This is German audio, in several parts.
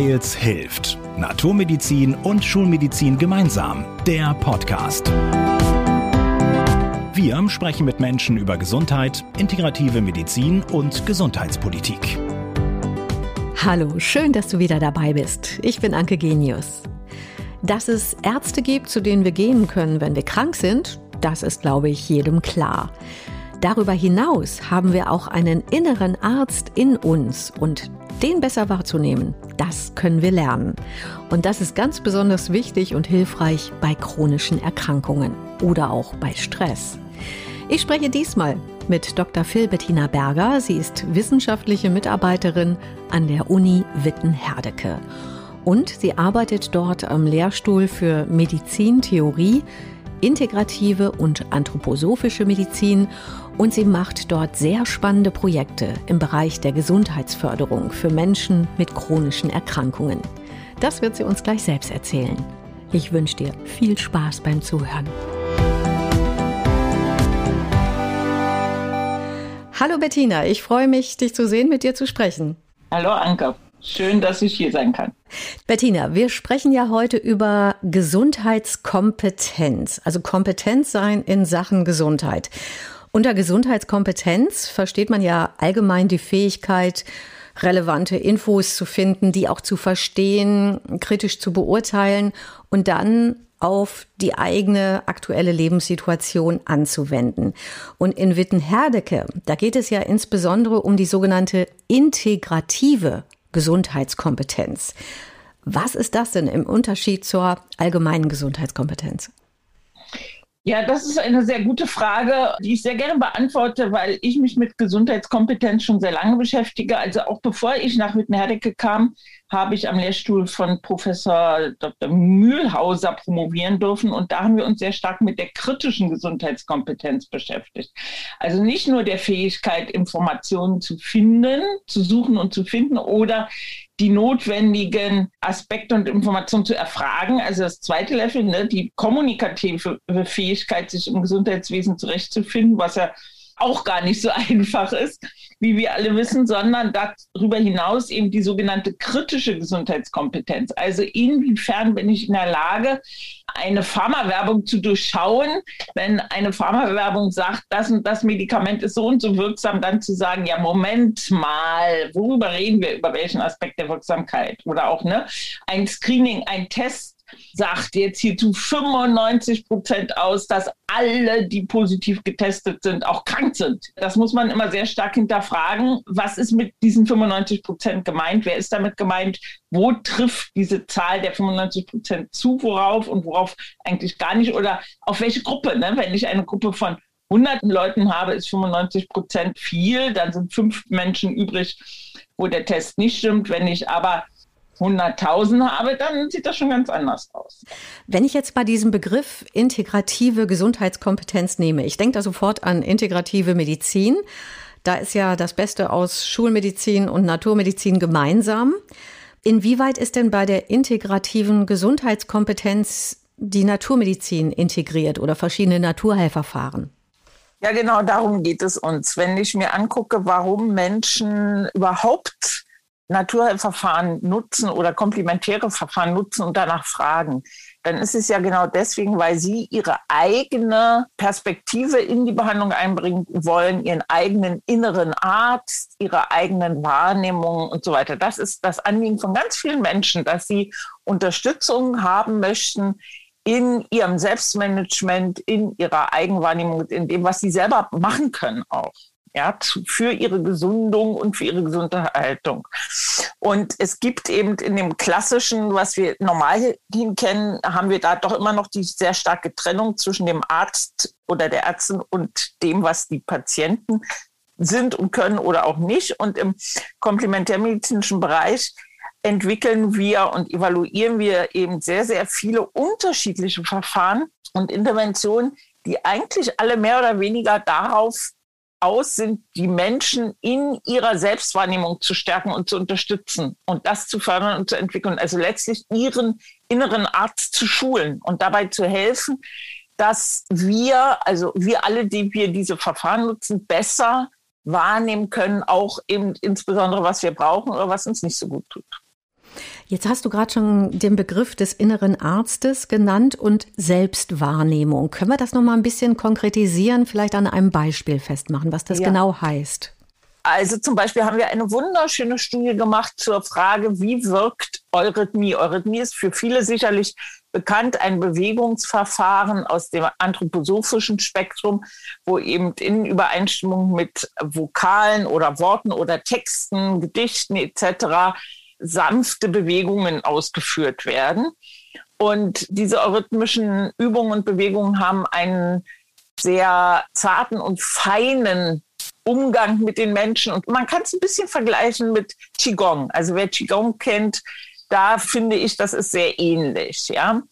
Weils hilft. Naturmedizin und Schulmedizin gemeinsam. Der Podcast. Wir sprechen mit Menschen über Gesundheit, integrative Medizin und Gesundheitspolitik. Hallo, schön, dass du wieder dabei bist. Ich bin Anke Genius. Dass es Ärzte gibt, zu denen wir gehen können, wenn wir krank sind, das ist, glaube ich, jedem klar. Darüber hinaus haben wir auch einen inneren Arzt in uns und den besser wahrzunehmen, das können wir lernen. Und das ist ganz besonders wichtig und hilfreich bei chronischen Erkrankungen oder auch bei Stress. Ich spreche diesmal mit Dr. Phil Bettina Berger. Sie ist wissenschaftliche Mitarbeiterin an der Uni Witten-Herdecke. Und sie arbeitet dort am Lehrstuhl für Medizintheorie, integrative und anthroposophische Medizin und sie macht dort sehr spannende Projekte im Bereich der Gesundheitsförderung für Menschen mit chronischen Erkrankungen. Das wird sie uns gleich selbst erzählen. Ich wünsche dir viel Spaß beim Zuhören. Hallo Bettina, ich freue mich, dich zu sehen, mit dir zu sprechen. Hallo Anke. Schön, dass ich hier sein kann. Bettina, wir sprechen ja heute über Gesundheitskompetenz, also Kompetenz sein in Sachen Gesundheit. Unter Gesundheitskompetenz versteht man ja allgemein die Fähigkeit, relevante Infos zu finden, die auch zu verstehen, kritisch zu beurteilen und dann auf die eigene aktuelle Lebenssituation anzuwenden. Und in Witten-Herdecke, da geht es ja insbesondere um die sogenannte integrative Gesundheitskompetenz. Was ist das denn im Unterschied zur allgemeinen Gesundheitskompetenz? Ja, das ist eine sehr gute Frage, die ich sehr gerne beantworte, weil ich mich mit Gesundheitskompetenz schon sehr lange beschäftige. Also auch bevor ich nach Wittenherdecke kam, habe ich am Lehrstuhl von Professor Dr. Mühlhauser promovieren dürfen. Und da haben wir uns sehr stark mit der kritischen Gesundheitskompetenz beschäftigt. Also nicht nur der Fähigkeit, Informationen zu finden, zu suchen und zu finden oder die notwendigen Aspekte und Informationen zu erfragen. Also das zweite Level, ne, die kommunikative Fähigkeit, sich im Gesundheitswesen zurechtzufinden, was ja auch gar nicht so einfach ist, wie wir alle wissen, sondern darüber hinaus eben die sogenannte kritische Gesundheitskompetenz. Also inwiefern bin ich in der Lage, eine Pharmawerbung zu durchschauen, wenn eine Pharmawerbung sagt, das und das Medikament ist so und so wirksam, dann zu sagen, ja, Moment mal, worüber reden wir, über welchen Aspekt der Wirksamkeit? Oder auch ne, ein Screening, ein Test sagt jetzt hier zu 95 Prozent aus, dass alle, die positiv getestet sind, auch krank sind. Das muss man immer sehr stark hinterfragen. Was ist mit diesen 95 Prozent gemeint? Wer ist damit gemeint? Wo trifft diese Zahl der 95 Prozent zu? Worauf und worauf eigentlich gar nicht? Oder auf welche Gruppe? Ne? Wenn ich eine Gruppe von hunderten Leuten habe, ist 95 Prozent viel. Dann sind fünf Menschen übrig, wo der Test nicht stimmt. Wenn ich aber 100.000 habe, dann sieht das schon ganz anders aus. Wenn ich jetzt bei diesem Begriff integrative Gesundheitskompetenz nehme, ich denke da sofort an integrative Medizin. Da ist ja das Beste aus Schulmedizin und Naturmedizin gemeinsam. Inwieweit ist denn bei der integrativen Gesundheitskompetenz die Naturmedizin integriert oder verschiedene Naturheilverfahren? Ja, genau darum geht es uns. Wenn ich mir angucke, warum Menschen überhaupt Naturverfahren nutzen oder komplementäre Verfahren nutzen und danach fragen, dann ist es ja genau deswegen, weil sie ihre eigene Perspektive in die Behandlung einbringen wollen, ihren eigenen inneren Arzt, ihre eigenen Wahrnehmungen und so weiter. Das ist das Anliegen von ganz vielen Menschen, dass sie Unterstützung haben möchten in ihrem Selbstmanagement, in ihrer Eigenwahrnehmung, in dem, was sie selber machen können auch ja, für ihre Gesundung und für ihre Gesunderhaltung. Und es gibt eben in dem klassischen, was wir normal kennen, haben wir da doch immer noch die sehr starke Trennung zwischen dem Arzt oder der Ärztin und dem, was die Patienten sind und können oder auch nicht. Und im komplementärmedizinischen Bereich entwickeln wir und evaluieren wir eben sehr, sehr viele unterschiedliche Verfahren und Interventionen, die eigentlich alle mehr oder weniger darauf aus sind, die Menschen in ihrer Selbstwahrnehmung zu stärken und zu unterstützen und das zu fördern und zu entwickeln. Also letztlich ihren inneren Arzt zu schulen und dabei zu helfen, dass wir, also wir alle, die wir diese Verfahren nutzen, besser wahrnehmen können, auch eben insbesondere, was wir brauchen oder was uns nicht so gut tut. Jetzt hast du gerade schon den Begriff des inneren Arztes genannt und Selbstwahrnehmung. Können wir das noch mal ein bisschen konkretisieren, vielleicht an einem Beispiel festmachen, was das ja. genau heißt? Also zum Beispiel haben wir eine wunderschöne Studie gemacht zur Frage, wie wirkt Eurythmie? Eurythmie ist für viele sicherlich bekannt, ein Bewegungsverfahren aus dem anthroposophischen Spektrum, wo eben in Übereinstimmung mit Vokalen oder Worten oder Texten, Gedichten etc. sanfte Bewegungen ausgeführt werden. Und diese eurythmischen Übungen und Bewegungen haben einen sehr zarten und feinen Umgang mit den Menschen. Und man kann es ein bisschen vergleichen mit Qigong. Also wer Qigong kennt, da finde ich, das ist sehr ähnlich. Ja?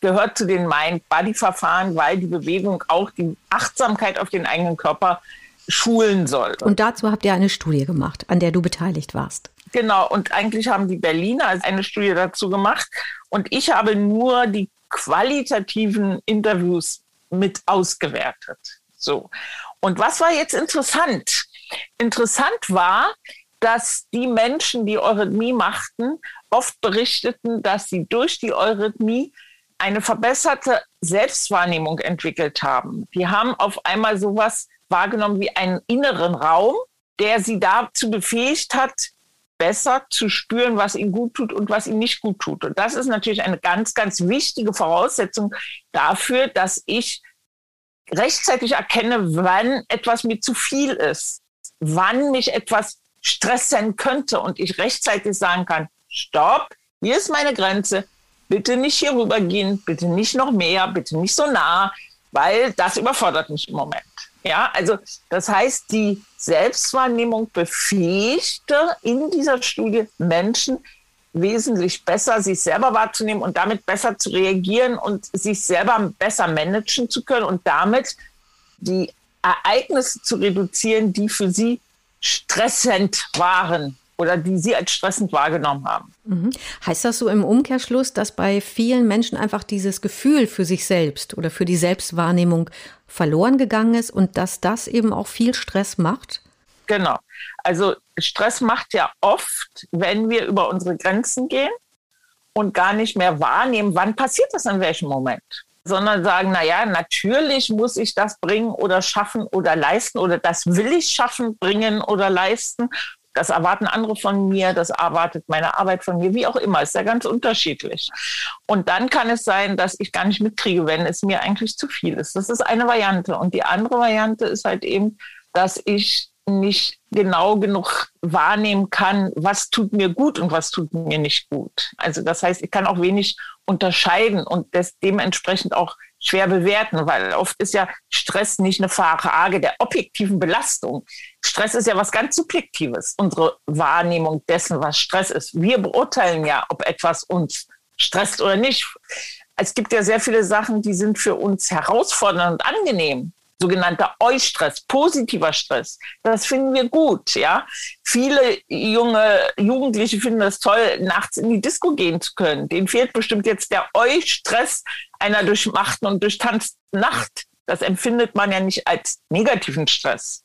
Gehört zu den Mind-Body-Verfahren, weil die Bewegung auch die Achtsamkeit auf den eigenen Körper schulen soll. Und dazu habt ihr eine Studie gemacht, an der du beteiligt warst. Genau, und eigentlich haben die Berliner eine Studie dazu gemacht. Und ich habe nur die qualitativen Interviews mit ausgewertet. So. Und was war jetzt interessant? Interessant war, dass die Menschen, die Eurythmie machten, oft berichteten, dass sie durch die Eurythmie eine verbesserte Selbstwahrnehmung entwickelt haben. Die haben auf einmal sowas wahrgenommen wie einen inneren Raum, der sie dazu befähigt hat, besser zu spüren, was ihnen gut tut und was ihnen nicht gut tut. Und das ist natürlich eine ganz, ganz wichtige Voraussetzung dafür, dass ich rechtzeitig erkenne, wann etwas mir zu viel ist, wann mich etwas stressen könnte und ich rechtzeitig sagen kann, stopp, hier ist meine Grenze, bitte nicht hier rübergehen, bitte nicht noch mehr, bitte nicht so nah, weil das überfordert mich im Moment. Ja, also das heißt, die Selbstwahrnehmung befähigte in dieser Studie Menschen wesentlich besser, sich selber wahrzunehmen und damit besser zu reagieren und sich selber besser managen zu können und damit die Ereignisse zu reduzieren, die für sie stressend waren oder die Sie als stressend wahrgenommen haben. Mhm. Heißt das so im Umkehrschluss, dass bei vielen Menschen einfach dieses Gefühl für sich selbst oder für die Selbstwahrnehmung verloren gegangen ist und dass das eben auch viel Stress macht? Genau. Also Stress macht ja oft, wenn wir über unsere Grenzen gehen und gar nicht mehr wahrnehmen, wann passiert das in welchem Moment sondern sagen, na ja, natürlich muss ich das bringen oder schaffen oder leisten oder das will ich schaffen, bringen oder leisten. Das erwarten andere von mir, das erwartet meine Arbeit von mir, wie auch immer, ist ja ganz unterschiedlich. Und dann kann es sein, dass ich gar nicht mitkriege, wenn es mir eigentlich zu viel ist. Das ist eine Variante. Und die andere Variante ist halt eben, dass ich nicht genau genug wahrnehmen kann, was tut mir gut und was tut mir nicht gut. Also das heißt, ich kann auch wenig unterscheiden und das dementsprechend auch schwer bewerten, weil oft ist ja Stress nicht eine Frage der objektiven Belastung. Stress ist ja was ganz Subjektives, unsere Wahrnehmung dessen, was Stress ist. Wir beurteilen ja, ob etwas uns stresst oder nicht. Es gibt ja sehr viele Sachen, die sind für uns herausfordernd und angenehm sogenannter Eustress, positiver Stress. Das finden wir gut, ja. Viele junge Jugendliche finden das toll, nachts in die Disco gehen zu können. Denen fehlt bestimmt jetzt der Eustress einer durchmachten und durchtanzten Nacht. Das empfindet man ja nicht als negativen Stress.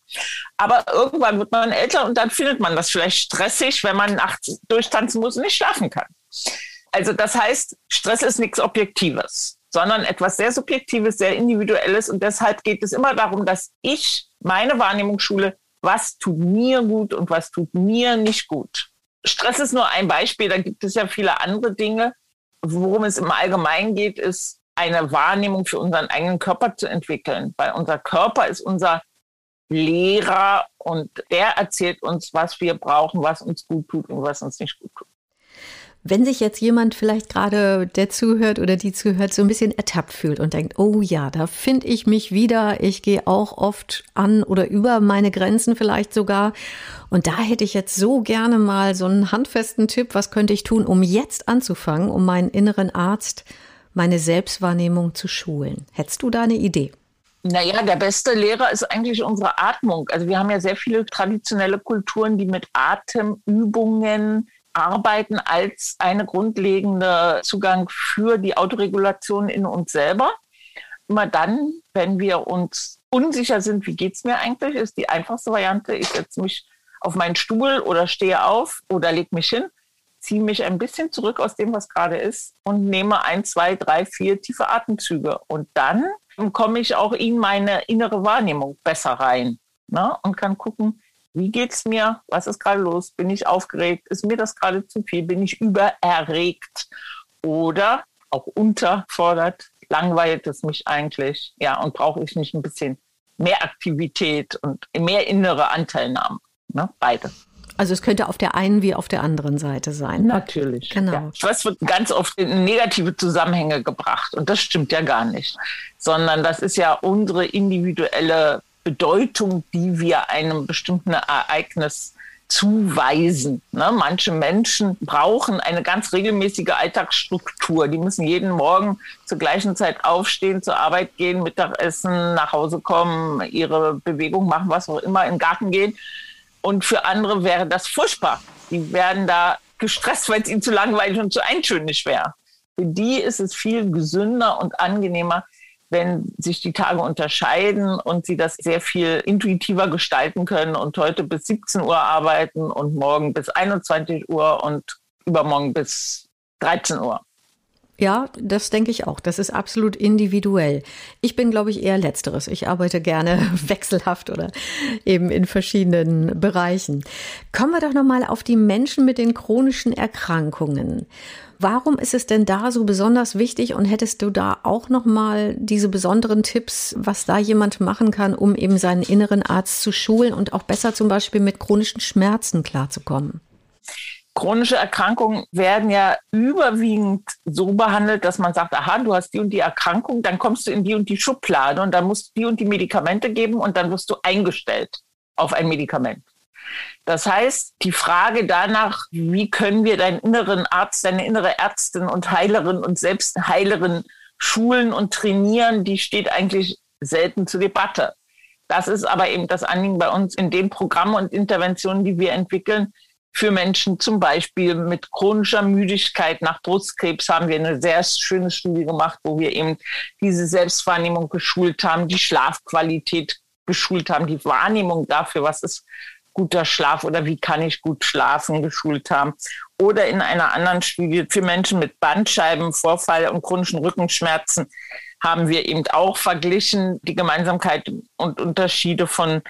Aber irgendwann wird man älter und dann findet man das vielleicht stressig, wenn man nachts durchtanzen muss und nicht schlafen kann. Also das heißt, Stress ist nichts Objektives sondern etwas sehr Subjektives, sehr Individuelles. Und deshalb geht es immer darum, dass ich meine Wahrnehmung schule, was tut mir gut und was tut mir nicht gut. Stress ist nur ein Beispiel, da gibt es ja viele andere Dinge. Worum es im Allgemeinen geht, ist eine Wahrnehmung für unseren eigenen Körper zu entwickeln, weil unser Körper ist unser Lehrer und der erzählt uns, was wir brauchen, was uns gut tut und was uns nicht gut tut. Wenn sich jetzt jemand vielleicht gerade, der zuhört oder die zuhört, so ein bisschen ertappt fühlt und denkt, oh ja, da finde ich mich wieder, ich gehe auch oft an oder über meine Grenzen vielleicht sogar. Und da hätte ich jetzt so gerne mal so einen handfesten Tipp, was könnte ich tun, um jetzt anzufangen, um meinen inneren Arzt, meine Selbstwahrnehmung zu schulen. Hättest du da eine Idee? Naja, der beste Lehrer ist eigentlich unsere Atmung. Also wir haben ja sehr viele traditionelle Kulturen, die mit Atemübungen Arbeiten als eine grundlegende Zugang für die Autoregulation in uns selber. Immer dann, wenn wir uns unsicher sind, wie geht es mir eigentlich, ist die einfachste Variante, ich setze mich auf meinen Stuhl oder stehe auf oder lege mich hin, ziehe mich ein bisschen zurück aus dem, was gerade ist und nehme ein, zwei, drei, vier tiefe Atemzüge. Und dann komme ich auch in meine innere Wahrnehmung besser rein ne? und kann gucken, wie geht es mir? Was ist gerade los? Bin ich aufgeregt? Ist mir das gerade zu viel? Bin ich übererregt? Oder auch unterfordert? Langweilt es mich eigentlich? Ja, und brauche ich nicht ein bisschen mehr Aktivität und mehr innere Anteilnahme? Ne? Beide. Also es könnte auf der einen wie auf der anderen Seite sein. Natürlich. Genau. Ja. Was wird ganz oft in negative Zusammenhänge gebracht und das stimmt ja gar nicht, sondern das ist ja unsere individuelle Bedeutung, die wir einem bestimmten Ereignis zuweisen. Ne? Manche Menschen brauchen eine ganz regelmäßige Alltagsstruktur. Die müssen jeden Morgen zur gleichen Zeit aufstehen, zur Arbeit gehen, Mittagessen, nach Hause kommen, ihre Bewegung machen, was auch immer, in den Garten gehen. Und für andere wäre das furchtbar. Die werden da gestresst, weil es ihnen zu langweilig und zu eintönig wäre. Für die ist es viel gesünder und angenehmer, wenn sich die Tage unterscheiden und sie das sehr viel intuitiver gestalten können und heute bis 17 Uhr arbeiten und morgen bis 21 Uhr und übermorgen bis 13 Uhr. Ja, das denke ich auch. Das ist absolut individuell. Ich bin, glaube ich, eher letzteres. Ich arbeite gerne wechselhaft oder eben in verschiedenen Bereichen. Kommen wir doch noch mal auf die Menschen mit den chronischen Erkrankungen. Warum ist es denn da so besonders wichtig und hättest du da auch noch mal diese besonderen Tipps, was da jemand machen kann, um eben seinen inneren Arzt zu schulen und auch besser zum Beispiel mit chronischen Schmerzen klarzukommen? Chronische Erkrankungen werden ja überwiegend so behandelt, dass man sagt, aha, du hast die und die Erkrankung, dann kommst du in die und die Schublade und dann musst du die und die Medikamente geben und dann wirst du eingestellt auf ein Medikament. Das heißt, die Frage danach, wie können wir deinen inneren Arzt, deine innere Ärztin und Heilerin und Selbstheilerin schulen und trainieren, die steht eigentlich selten zur Debatte. Das ist aber eben das Anliegen bei uns in den Programmen und Interventionen, die wir entwickeln. Für Menschen zum Beispiel mit chronischer Müdigkeit nach Brustkrebs haben wir eine sehr schöne Studie gemacht, wo wir eben diese Selbstwahrnehmung geschult haben, die Schlafqualität geschult haben, die Wahrnehmung dafür, was ist guter Schlaf oder wie kann ich gut schlafen geschult haben. Oder in einer anderen Studie für Menschen mit Bandscheibenvorfall und chronischen Rückenschmerzen haben wir eben auch verglichen die Gemeinsamkeit und Unterschiede von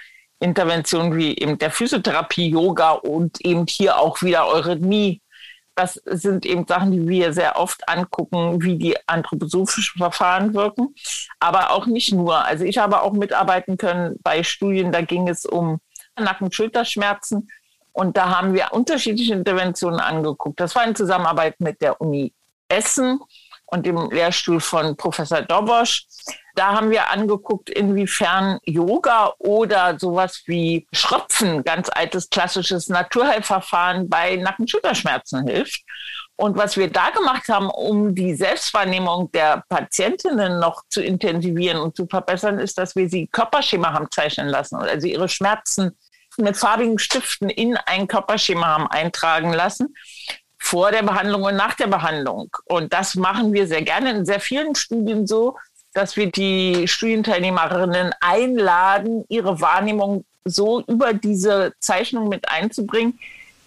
Interventionen wie eben der Physiotherapie, Yoga und eben hier auch wieder Eurythmie. Das sind eben Sachen, die wir sehr oft angucken, wie die anthroposophischen Verfahren wirken, aber auch nicht nur. Also ich habe auch mitarbeiten können bei Studien, da ging es um Nacken-Schulterschmerzen. Und da haben wir unterschiedliche Interventionen angeguckt. Das war in Zusammenarbeit mit der Uni Essen und dem Lehrstuhl von Professor Dobosch. Da haben wir angeguckt, inwiefern Yoga oder sowas wie Schröpfen, ganz altes klassisches Naturheilverfahren bei Nacken-Schulterschmerzen hilft. Und was wir da gemacht haben, um die Selbstwahrnehmung der Patientinnen noch zu intensivieren und zu verbessern, ist, dass wir sie Körperschema haben zeichnen lassen, also ihre Schmerzen mit farbigen Stiften in ein Körperschema haben eintragen lassen vor der Behandlung und nach der Behandlung. Und das machen wir sehr gerne in sehr vielen Studien so, dass wir die Studienteilnehmerinnen einladen, ihre Wahrnehmung so über diese Zeichnung mit einzubringen,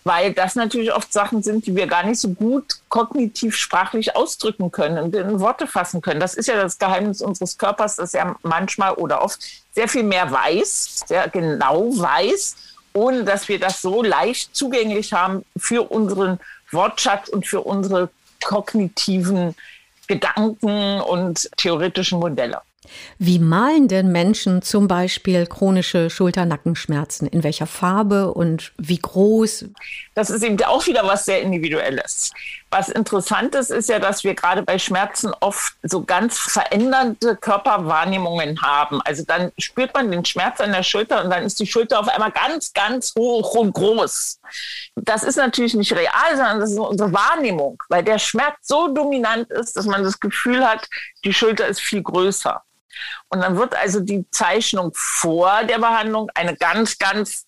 weil das natürlich oft Sachen sind, die wir gar nicht so gut kognitiv sprachlich ausdrücken können und in Worte fassen können. Das ist ja das Geheimnis unseres Körpers, dass er manchmal oder oft sehr viel mehr weiß, sehr genau weiß, ohne dass wir das so leicht zugänglich haben für unseren Wortschatz und für unsere kognitiven Gedanken und theoretischen Modelle. Wie malen denn Menschen zum Beispiel chronische Schulter-Nackenschmerzen? In welcher Farbe und wie groß? Das ist eben auch wieder was sehr Individuelles. Was interessant ist, ist ja, dass wir gerade bei Schmerzen oft so ganz veränderte Körperwahrnehmungen haben. Also dann spürt man den Schmerz an der Schulter und dann ist die Schulter auf einmal ganz, ganz hoch und groß. Das ist natürlich nicht real, sondern das ist unsere Wahrnehmung, weil der Schmerz so dominant ist, dass man das Gefühl hat, die Schulter ist viel größer. Und dann wird also die Zeichnung vor der Behandlung eine ganz, ganz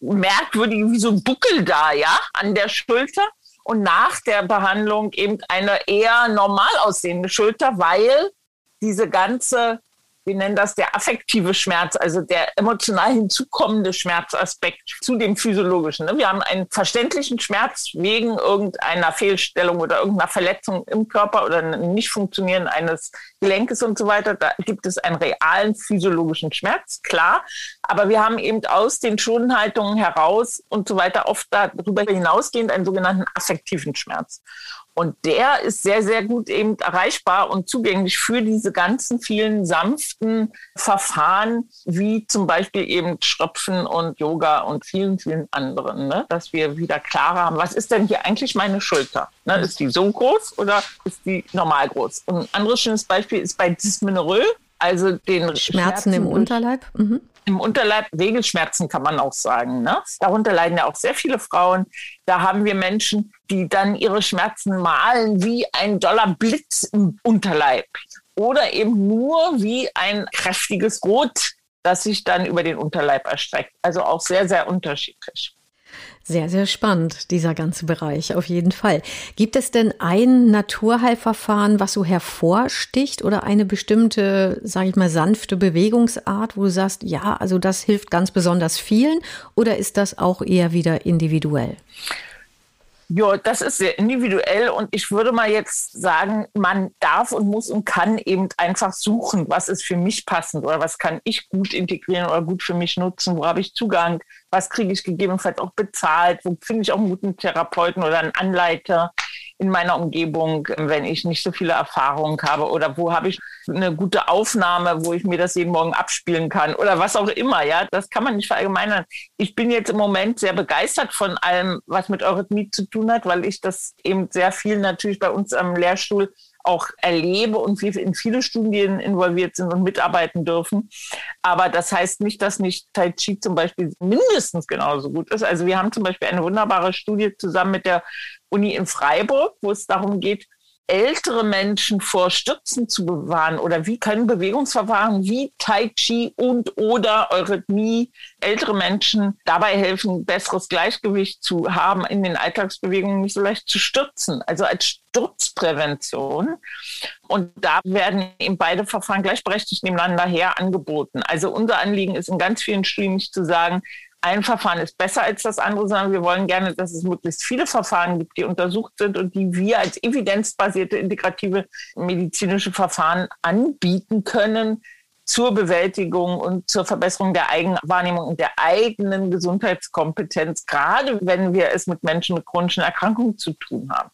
merkwürdige, wie so ein Buckel da, ja, an der Schulter. Und nach der Behandlung eben eine eher normal aussehende Schulter, weil diese ganze wir nennen das der affektive Schmerz, also der emotional hinzukommende Schmerzaspekt zu dem physiologischen. Ne? Wir haben einen verständlichen Schmerz wegen irgendeiner Fehlstellung oder irgendeiner Verletzung im Körper oder nicht funktionieren eines Gelenkes und so weiter. Da gibt es einen realen physiologischen Schmerz, klar. Aber wir haben eben aus den Schonhaltungen heraus und so weiter oft darüber hinausgehend einen sogenannten affektiven Schmerz. Und der ist sehr, sehr gut eben erreichbar und zugänglich für diese ganzen vielen sanften Verfahren, wie zum Beispiel eben Schröpfen und Yoga und vielen, vielen anderen, ne? dass wir wieder klarer haben, was ist denn hier eigentlich meine Schulter? Ne? Ist die so groß oder ist die normal groß? Und ein anderes schönes Beispiel ist bei Dysmenorrhoe, also den Schmerzen, Schmerzen im Unterleib. Mhm im Unterleib Regelschmerzen kann man auch sagen. Ne? Darunter leiden ja auch sehr viele Frauen. Da haben wir Menschen, die dann ihre Schmerzen malen wie ein doller Blitz im Unterleib oder eben nur wie ein kräftiges Rot, das sich dann über den Unterleib erstreckt. Also auch sehr, sehr unterschiedlich. Sehr, sehr spannend, dieser ganze Bereich, auf jeden Fall. Gibt es denn ein Naturheilverfahren, was so hervorsticht oder eine bestimmte, sage ich mal, sanfte Bewegungsart, wo du sagst, ja, also das hilft ganz besonders vielen oder ist das auch eher wieder individuell? Ja, das ist sehr individuell und ich würde mal jetzt sagen, man darf und muss und kann eben einfach suchen, was ist für mich passend oder was kann ich gut integrieren oder gut für mich nutzen, wo habe ich Zugang, was kriege ich gegebenenfalls auch bezahlt, wo finde ich auch einen guten Therapeuten oder einen Anleiter in meiner Umgebung, wenn ich nicht so viele Erfahrungen habe oder wo habe ich eine gute Aufnahme, wo ich mir das jeden Morgen abspielen kann oder was auch immer, ja, das kann man nicht verallgemeinern. Ich bin jetzt im Moment sehr begeistert von allem, was mit Eurythmie zu tun hat, weil ich das eben sehr viel natürlich bei uns am Lehrstuhl auch erlebe und wir in viele Studien involviert sind und mitarbeiten dürfen. Aber das heißt nicht, dass nicht Tai Chi zum Beispiel mindestens genauso gut ist. Also wir haben zum Beispiel eine wunderbare Studie zusammen mit der Uni in Freiburg, wo es darum geht, ältere Menschen vor Stürzen zu bewahren oder wie können Bewegungsverfahren wie Tai Chi und oder Eurythmie ältere Menschen dabei helfen, besseres Gleichgewicht zu haben, in den Alltagsbewegungen nicht so leicht zu stürzen, also als Sturzprävention. Und da werden eben beide Verfahren gleichberechtigt nebeneinander her angeboten. Also unser Anliegen ist in ganz vielen Studien nicht zu sagen, ein Verfahren ist besser als das andere, sondern wir wollen gerne, dass es möglichst viele Verfahren gibt, die untersucht sind und die wir als evidenzbasierte integrative medizinische Verfahren anbieten können zur Bewältigung und zur Verbesserung der Eigenwahrnehmung und der eigenen Gesundheitskompetenz, gerade wenn wir es mit Menschen mit chronischen Erkrankungen zu tun haben.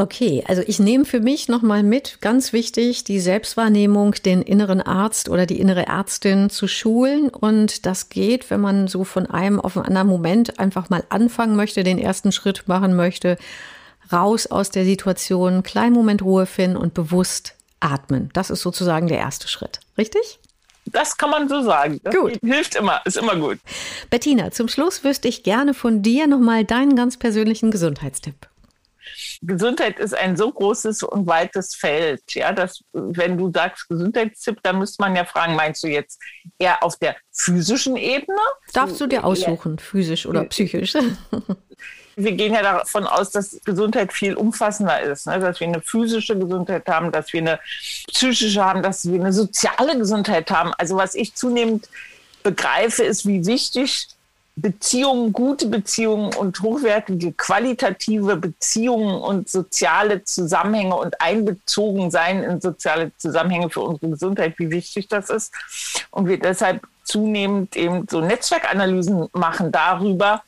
Okay, also ich nehme für mich nochmal mit, ganz wichtig, die Selbstwahrnehmung, den inneren Arzt oder die innere Ärztin zu schulen. Und das geht, wenn man so von einem auf einen anderen Moment einfach mal anfangen möchte, den ersten Schritt machen möchte, raus aus der Situation, kleinen Moment Ruhe finden und bewusst atmen. Das ist sozusagen der erste Schritt. Richtig? Das kann man so sagen. Das gut. hilft immer, ist immer gut. Bettina, zum Schluss wüsste ich gerne von dir nochmal deinen ganz persönlichen Gesundheitstipp. Gesundheit ist ein so großes und weites Feld, ja, dass wenn du sagst Gesundheitstipp, dann müsste man ja fragen, meinst du jetzt eher auf der physischen Ebene? Darfst du dir aussuchen, physisch oder psychisch? wir gehen ja davon aus, dass Gesundheit viel umfassender ist, ne? dass wir eine physische Gesundheit haben, dass wir eine psychische haben, dass wir eine soziale Gesundheit haben. Also was ich zunehmend begreife, ist, wie wichtig Beziehungen, gute Beziehungen und hochwertige qualitative Beziehungen und soziale Zusammenhänge und einbezogen sein in soziale Zusammenhänge für unsere Gesundheit, wie wichtig das ist. Und wir deshalb zunehmend eben so Netzwerkanalysen machen darüber,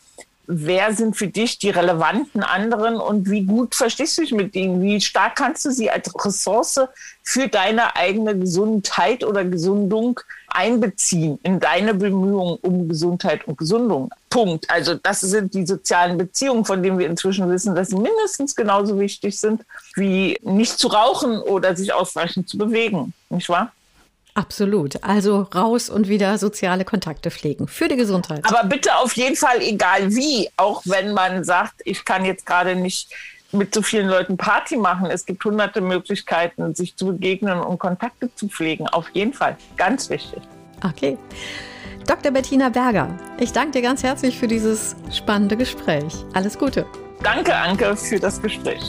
wer sind für dich die relevanten anderen und wie gut verstehst du dich mit ihnen? Wie stark kannst du sie als Ressource für deine eigene Gesundheit oder Gesundung einbeziehen in deine Bemühungen um Gesundheit und Gesundung? Punkt. Also das sind die sozialen Beziehungen, von denen wir inzwischen wissen, dass sie mindestens genauso wichtig sind wie nicht zu rauchen oder sich ausreichend zu bewegen. Nicht wahr? Absolut. Also raus und wieder soziale Kontakte pflegen für die Gesundheit. Aber bitte auf jeden Fall, egal wie, auch wenn man sagt, ich kann jetzt gerade nicht mit so vielen Leuten Party machen. Es gibt hunderte Möglichkeiten, sich zu begegnen und Kontakte zu pflegen. Auf jeden Fall. Ganz wichtig. Okay. Dr. Bettina Berger, ich danke dir ganz herzlich für dieses spannende Gespräch. Alles Gute. Danke, Anke, für das Gespräch.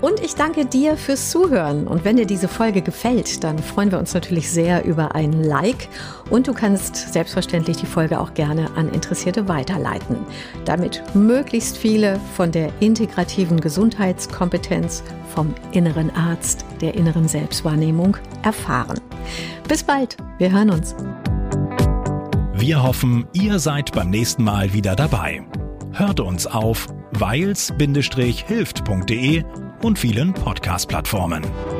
Und ich danke dir fürs Zuhören. Und wenn dir diese Folge gefällt, dann freuen wir uns natürlich sehr über ein Like. Und du kannst selbstverständlich die Folge auch gerne an Interessierte weiterleiten, damit möglichst viele von der integrativen Gesundheitskompetenz, vom inneren Arzt, der inneren Selbstwahrnehmung erfahren. Bis bald, wir hören uns. Wir hoffen, ihr seid beim nächsten Mal wieder dabei. Hört uns auf weils-hilft.de und vielen Podcast-Plattformen.